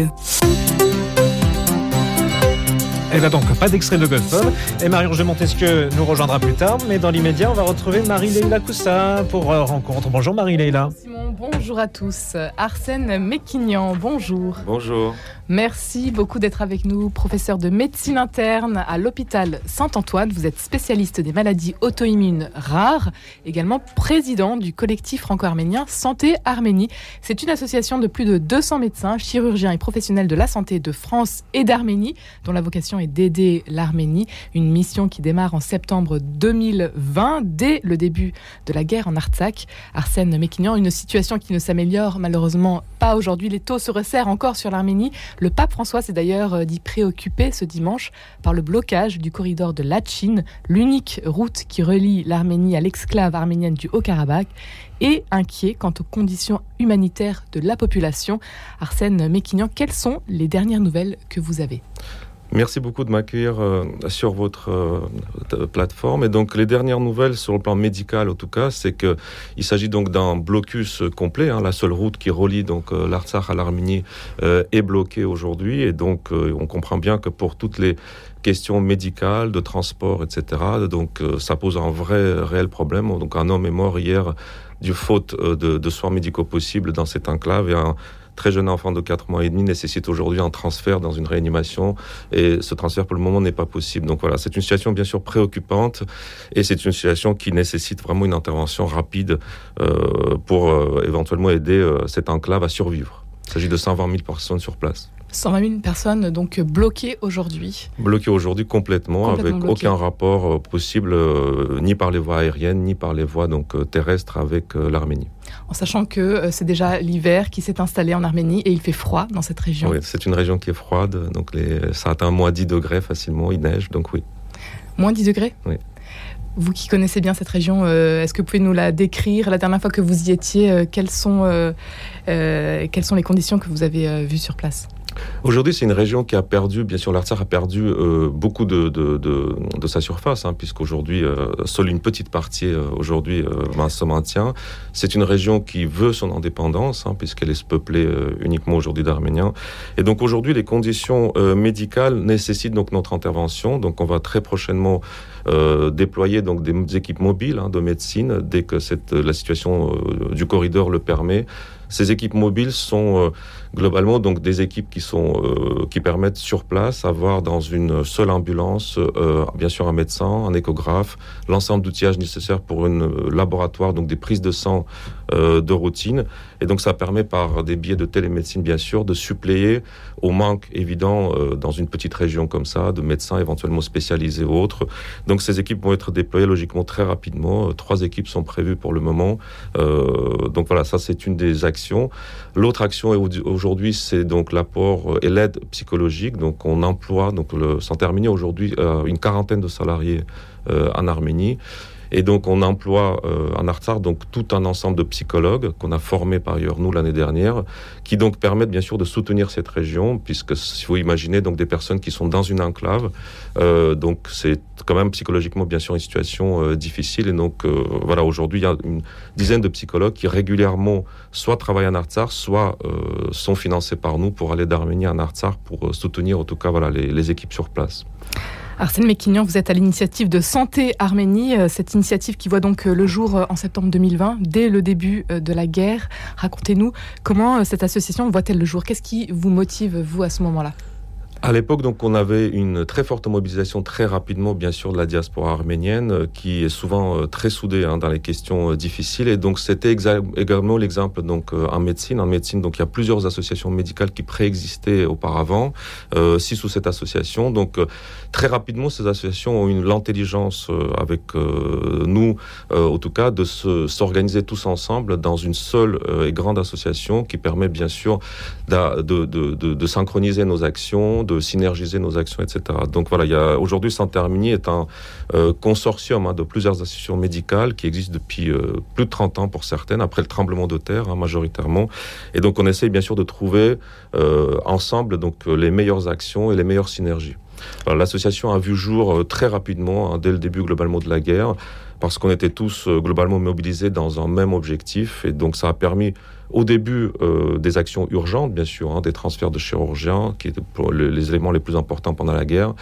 Yeah. Et va donc pas d'extrait de Gospel. Et Marie-Roger Montesquieu nous rejoindra plus tard. Mais dans l'immédiat, on va retrouver Marie-Leila Coussa pour euh, rencontre. Bonjour Marie-Leila. Simon, bonjour à tous. Arsène Méquignan, bonjour. Bonjour. Merci beaucoup d'être avec nous, professeur de médecine interne à l'hôpital Saint-Antoine. Vous êtes spécialiste des maladies auto-immunes rares, également président du collectif franco-arménien Santé Arménie. C'est une association de plus de 200 médecins, chirurgiens et professionnels de la santé de France et d'Arménie, dont la vocation est d'aider l'Arménie. Une mission qui démarre en septembre 2020, dès le début de la guerre en Artsakh. Arsène Méquignan, une situation qui ne s'améliore malheureusement pas aujourd'hui. Les taux se resserrent encore sur l'Arménie. Le pape François s'est d'ailleurs euh, dit préoccupé ce dimanche par le blocage du corridor de Lachin, l'unique route qui relie l'Arménie à l'exclave arménienne du Haut-Karabakh, et inquiet quant aux conditions humanitaires de la population. Arsène Méquignan, quelles sont les dernières nouvelles que vous avez? Merci beaucoup de m'accueillir euh, sur votre euh, plateforme. Et donc, les dernières nouvelles sur le plan médical, en tout cas, c'est que il s'agit donc d'un blocus complet. Hein, la seule route qui relie donc euh, l'Artsakh à l'Arménie euh, est bloquée aujourd'hui. Et donc, euh, on comprend bien que pour toutes les questions médicales, de transport, etc., donc euh, ça pose un vrai, réel problème. Donc, un homme est mort hier du faute euh, de, de soins médicaux possibles dans cette enclave et un très jeune enfant de 4 mois et demi nécessite aujourd'hui un transfert dans une réanimation et ce transfert pour le moment n'est pas possible. Donc voilà, c'est une situation bien sûr préoccupante et c'est une situation qui nécessite vraiment une intervention rapide euh, pour euh, éventuellement aider euh, cette enclave à survivre. Il s'agit de 120 000 personnes sur place. 120 000 personnes donc bloquées aujourd'hui. Bloquées aujourd'hui complètement, Complètement avec bloquées. aucun rapport euh, possible euh, ni par les voies aériennes ni par les voies donc euh, terrestres avec euh, l'Arménie. En sachant que euh, c'est déjà l'hiver qui s'est installé en Arménie et il fait froid dans cette région. Oui, c'est une région qui est froide, donc les, ça atteint moins 10 degrés facilement, il neige, donc oui. Moins 10 degrés Oui. Vous qui connaissez bien cette région, euh, est-ce que vous pouvez nous la décrire? La dernière fois que vous y étiez, euh, quelles, sont, euh, euh, quelles sont les conditions que vous avez euh, vues sur place? Aujourd'hui, c'est une région qui a perdu, bien sûr, l'Artsakh a perdu euh, beaucoup de, de, de, sa surface, hein, puisqu'aujourd'hui, euh, seule une petite partie euh, aujourd'hui euh, se maintient. C'est une région qui veut son indépendance, hein, puisqu'elle est peuplée uniquement aujourd'hui d'Arméniens. Et donc aujourd'hui, les conditions médicales nécessitent donc notre intervention. Donc on va très prochainement déployer donc des équipes mobiles hein, de médecine dès que la situation du corridor le permet. Ces équipes mobiles sont euh, globalement donc des équipes qui sont euh, qui permettent sur place avoir dans une seule ambulance euh, bien sûr un médecin, un échographe, l'ensemble d'outillages nécessaires pour un laboratoire donc des prises de sang de routine. Et donc ça permet par des biais de télémédecine bien sûr de suppléer au manque évident euh, dans une petite région comme ça de médecins éventuellement spécialisés ou autres. Donc ces équipes vont être déployées logiquement très rapidement. Euh, Trois équipes sont prévues pour le moment. Euh, donc voilà, ça c'est une des actions. L'autre action aujourd'hui, c'est donc l'apport euh, et l'aide psychologique. Donc on emploie, donc le, sans terminer aujourd'hui, une quarantaine de salariés en Arménie. Et donc on emploie euh, en Artsar donc tout un ensemble de psychologues qu'on a formés par ailleurs nous l'année dernière, qui donc permettent bien sûr de soutenir cette région, puisque si vous imaginez donc des personnes qui sont dans une enclave, euh, donc c'est quand même psychologiquement bien sûr une situation euh, difficile. Et donc euh, voilà, aujourd'hui il y a une dizaine de psychologues qui régulièrement soit travaillent en Artsar, soit sont financés par nous pour aller d'Arménie en Artsar pour soutenir en tout cas voilà les équipes sur place. Arsène Méquignan, vous êtes à l'initiative de Santé Arménie, euh, cette initiative qui voit donc euh, le jour euh, en septembre 2020, dès le début de la guerre. Racontez-nous comment cette association voit-elle le jour? Qu'est-ce qui vous motive, vous, à ce moment-là? À l'époque, donc, on avait une très forte mobilisation très rapidement, bien sûr, de la diaspora arménienne, euh, qui est souvent euh, très soudée hein, dans les questions euh, difficiles. Et donc, c'était également l'exemple donc en médecine. En médecine, donc, il y a plusieurs associations médicales qui préexistaient auparavant, six sous cette association. Donc, très rapidement, ces associations ont eu l'intelligence avec nous, en tout cas, de se- s'organiser tous ensemble dans une seule et grande association qui permet, bien sûr, de synchroniser nos actions, de synergiser nos actions, etc. Donc voilà, il y a aujourd'hui Santermini est un euh, consortium hein, de plusieurs associations médicales qui existent depuis euh, plus de 30 ans pour certaines, après le tremblement de terre hein, majoritairement. Et donc on essaye bien sûr de trouver euh, ensemble donc les meilleures actions et les meilleures synergies. L'association a vu jour très rapidement, hein, dès le début globalement de la guerre, parce qu'on était tous globalement mobilisés dans un même objectif. Et donc ça a permis au début euh, des actions urgentes, bien sûr, hein, des transferts de chirurgiens, qui étaient pour les, éléments les plus importants pendant la guerre.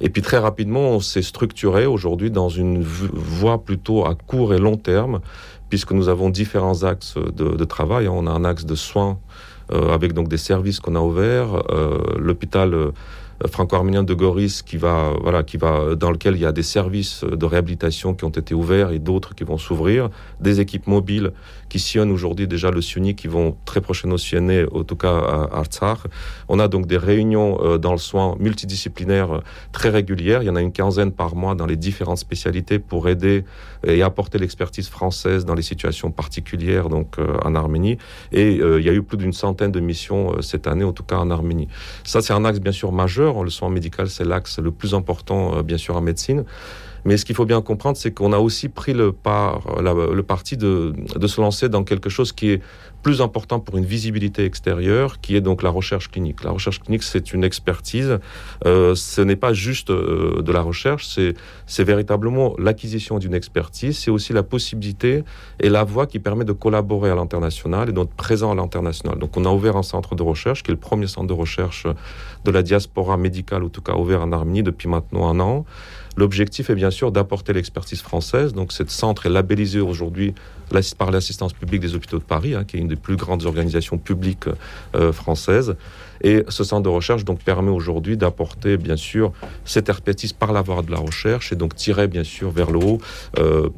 Et puis très rapidement, on s'est structuré aujourd'hui dans une voie plutôt à court et long terme, puisque nous avons différents axes de, travail. On a un axe de soins euh, avec donc des services qu'on a ouverts, euh, l'hôpital euh, franco-arménien de Goris qui va, voilà, qui va, dans lequel il y a des services de réhabilitation qui ont été ouverts et d'autres qui vont s'ouvrir, des équipes mobiles qui sillonnent aujourd'hui déjà le SUNY, qui vont très prochainement sillonner, en tout cas à Artsakh. On a donc des réunions euh, dans le soin multidisciplinaires euh, très régulières. Il y en a une quinzaine par mois dans les différentes spécialités pour aider et apporter l'expertise française dans les situations particulières donc euh, en Arménie. Et il y a eu plus d'une centaine de missions cette année, en tout cas en Arménie. Ça, c'est un axe bien sûr majeur. Le soin médical, c'est l'axe le plus important, bien sûr, en médecine. Mais ce qu'il faut bien comprendre, c'est qu'on a aussi pris le, par, le parti de, de se lancer dans quelque chose qui est plus important pour une visibilité extérieure, qui est donc la recherche clinique. La recherche clinique, c'est une expertise. Euh, ce n'est pas juste euh, de la recherche, c'est véritablement l'acquisition d'une expertise. C'est aussi la possibilité et la voie qui permet de collaborer à l'international et d'être présent à l'international. Donc, on a ouvert un centre de recherche, qui est le premier centre de recherche de la diaspora médicale, en tout cas ouvert en Arménie depuis maintenant un an. L'objectif est bien sûr d'apporter l'expertise française. Donc, ce centre est labellisé aujourd'hui par l'assistance publique des hôpitaux de Paris, hein, qui est une des plus grandes organisations publiques euh, françaises. Et ce centre de recherche donc permet aujourd'hui d'apporter bien sûr cette expertise par la voie de la recherche et donc tirer bien sûr vers le haut euh,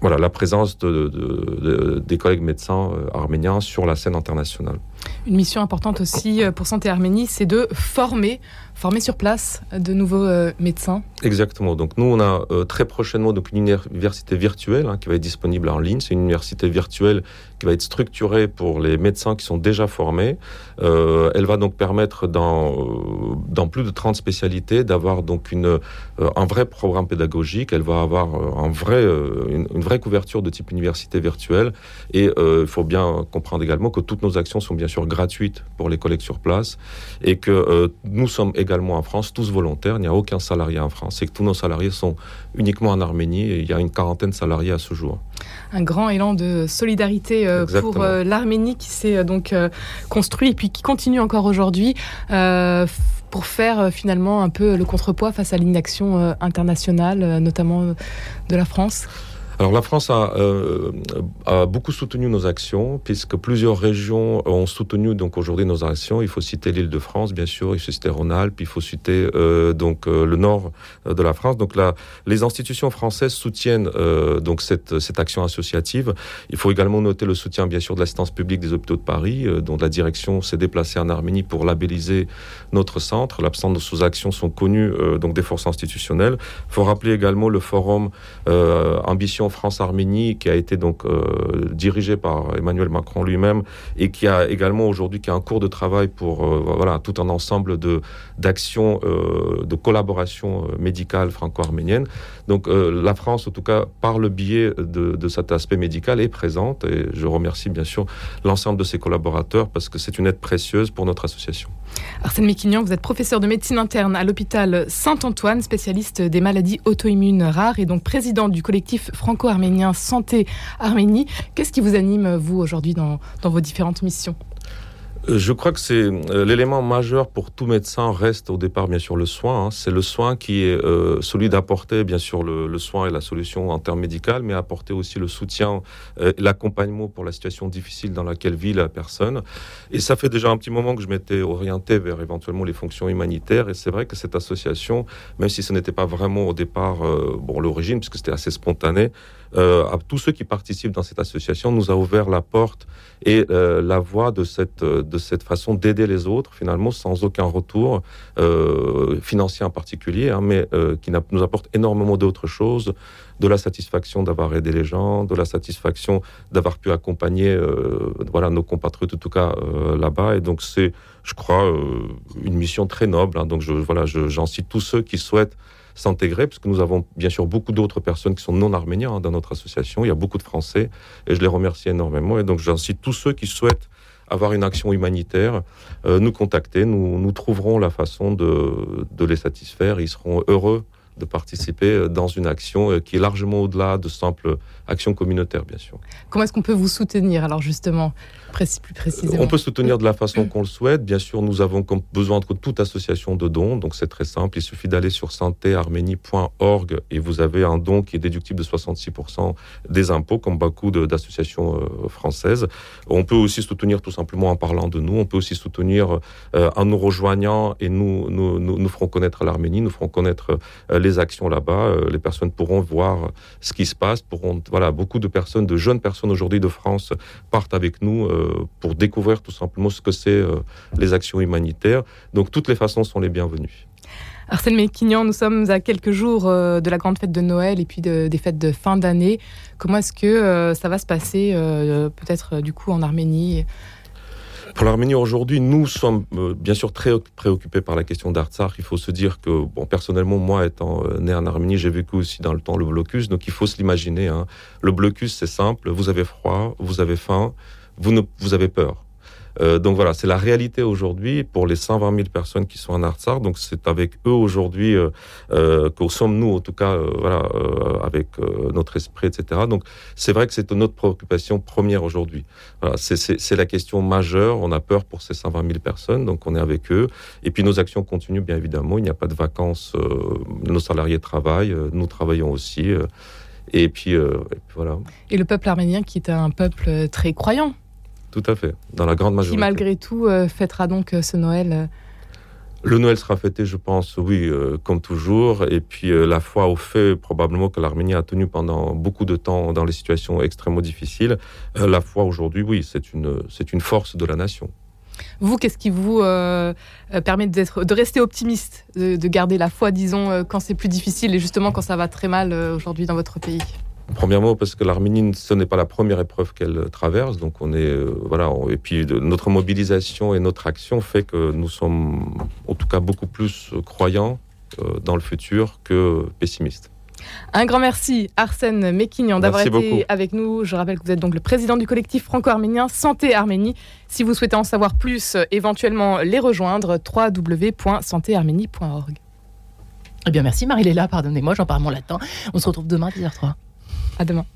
voilà, la présence de, des collègues médecins euh, arméniens sur la scène internationale. Une mission importante aussi pour Santé Arménie, c'est de former former sur place de nouveaux euh, médecins Exactement. Donc nous, on a euh, très prochainement donc, une université virtuelle hein, qui va être disponible en ligne. C'est une université virtuelle qui va être structurée pour les médecins qui sont déjà formés. Euh, elle va donc permettre dans, dans plus de 30 spécialités d'avoir donc une, un vrai programme pédagogique. Elle va avoir un vrai, une, une, vraie couverture de type université virtuelle. Et il faut bien comprendre également que toutes nos actions sont bien sûr gratuites pour les collègues sur place et que nous sommes également en France, tous volontaires. Il n'y a aucun salarié en France. C'est que tous nos salariés sont uniquement en Arménie et il y a une quarantaine de salariés à ce jour. Un grand élan de solidarité euh, pour euh, l'Arménie qui s'est euh, donc construit et puis qui continue encore aujourd'hui pour faire finalement un peu le contrepoids face à l'inaction internationale, notamment de la France. Alors la France a, euh, a, beaucoup soutenu nos actions, puisque plusieurs régions ont soutenu donc aujourd'hui nos actions. Il faut citer l'Île-de-France, bien sûr, il faut citer Rhône-Alpes, il faut citer euh, donc euh, le nord de la France. Donc là, les institutions françaises soutiennent euh, donc cette, cette action associative. Il faut également noter le soutien, bien sûr, de l'assistance publique des hôpitaux de Paris, euh, dont la direction s'est déplacée en Arménie pour labelliser notre centre. L'absence de sous-actions sont connues donc des forces institutionnelles. Il faut rappeler également le forum Ambition France-Arménie, qui a été donc euh, dirigé par Emmanuel Macron lui-même et qui a également aujourd'hui qui a un cours de travail pour euh, voilà tout un ensemble de d'actions euh, de collaboration médicale franco-arménienne. Donc la France, en tout cas, par le biais de, de, cet aspect médical, est présente et je remercie bien sûr l'ensemble de ses collaborateurs parce que c'est une aide précieuse pour notre association. Arsène Méquignan, vous êtes professeur de médecine interne à l'hôpital Saint-Antoine, spécialiste des maladies auto-immunes rares et donc président du collectif franco arménien Santé Arménie. Qu'est-ce qui vous anime, vous, aujourd'hui, dans, dans vos différentes missions? Je crois que c'est euh, l'élément majeur pour tout médecin reste au départ bien sûr le soin. Hein. C'est le soin qui est euh, celui d'apporter bien sûr le, soin et la solution en termes médical, mais apporter aussi le soutien, euh, l'accompagnement pour la situation difficile dans laquelle vit la personne. Et ça fait déjà un petit moment que je m'étais orienté vers éventuellement les fonctions humanitaires. Et c'est vrai que cette association, même si ce n'était pas vraiment au départ euh, bon l'origine, puisque c'était assez spontané, à tous ceux qui participent dans cette association, nous a ouvert la porte et la voie de cette, cette façon d'aider les autres, finalement, sans aucun retour euh, financier en particulier, hein, mais euh, qui nous apporte énormément d'autres choses, de la satisfaction d'avoir aidé les gens, de la satisfaction d'avoir pu accompagner euh, voilà, nos compatriotes, en tout cas là-bas. Et donc, c'est, je crois, une mission très noble. Hein. Donc, voilà, j'en cite tous ceux qui souhaitent s'intégrer, puisque nous avons bien sûr beaucoup d'autres personnes qui sont non arméniens hein, dans notre association. Il y a beaucoup de Français et je les remercie énormément. Et donc, j'incite tous ceux qui souhaitent avoir une action humanitaire, nous contacter. Nous, nous trouverons la façon de les satisfaire. Ils seront heureux de participer dans une action qui est largement au-delà de simples actions communautaires, bien sûr. Comment est-ce qu'on peut vous soutenir alors justement plus précisément On peut soutenir de la façon qu'on le souhaite. Bien sûr, nous avons besoin de toute association de dons, donc c'est très simple. Il suffit d'aller sur santéarménie.org et vous avez un don qui est déductible de 66% des impôts, comme beaucoup d'associations euh, françaises. On peut aussi soutenir tout simplement en parlant de nous. On peut aussi soutenir euh, en nous rejoignant et nous, nous, nous, ferons connaître l'Arménie, nous ferons connaître euh, les actions là-bas. les personnes pourront voir ce qui se passe, pourront, voilà, beaucoup de personnes, de jeunes personnes aujourd'hui de France partent avec nous euh, pour découvrir tout simplement ce que c'est euh, les actions humanitaires. Donc toutes les façons sont les bienvenues. Arsène Méquignan, nous sommes à quelques jours euh, de la grande fête de Noël et puis des fêtes de fin d'année. Comment est-ce que ça va se passer peut-être du coup en Arménie pour l'Arménie aujourd'hui, nous sommes euh, bien sûr très préoccupés par la question d'Artsakh. Il faut se dire que, bon, personnellement, moi étant euh, né en Arménie, j'ai vécu aussi dans le temps le blocus, donc il faut se l'imaginer. Hein. Le blocus, c'est simple, vous avez froid, vous avez faim, vous, vous avez peur. Euh, donc voilà, c'est la réalité aujourd'hui pour les 120 000 personnes qui sont en Artsar. Donc c'est avec eux aujourd'hui euh, euh, que sommes-nous, en tout cas, euh, voilà, avec notre esprit, etc. Donc c'est vrai que c'est notre préoccupation première aujourd'hui. C'est la question majeure. On a peur pour ces 120 000 personnes, donc on est avec eux. Et puis nos actions continuent, bien évidemment. Il n'y a pas de vacances. nos salariés travaillent, nous travaillons aussi. Et puis, voilà. Et le peuple arménien qui est un peuple très croyant tout à fait, dans la grande majorité. Qui malgré tout euh, fêtera donc euh, ce Noël euh, le Noël sera fêté, je pense, oui, comme toujours. Et puis la foi au fait, probablement que l'Arménie a tenu pendant beaucoup de temps dans les situations extrêmement difficiles. la foi aujourd'hui, oui, c'est une, c'est une force de la nation. Vous, qu'est-ce qui vous permet d'être, de rester optimiste, de, de, garder la foi, disons, quand c'est plus difficile et justement quand ça va très mal aujourd'hui dans votre pays? Premièrement, parce que l'Arménie, ce n'est pas la première épreuve qu'elle traverse. Donc, on est. Euh, voilà. et puis, notre mobilisation et notre action fait que nous sommes, en tout cas, beaucoup plus croyants euh, dans le futur que pessimistes. Un grand merci Arsène Mekignan d'avoir été avec nous. Je rappelle que vous êtes donc le président du collectif franco-arménien Santé Arménie. Si vous souhaitez en savoir plus, euh, éventuellement les rejoindre, www.santéarménie.org. Eh bien merci Marie-Léla, pardonnez-moi, j'en parle mon latin. On se retrouve demain à 10h03. À demain.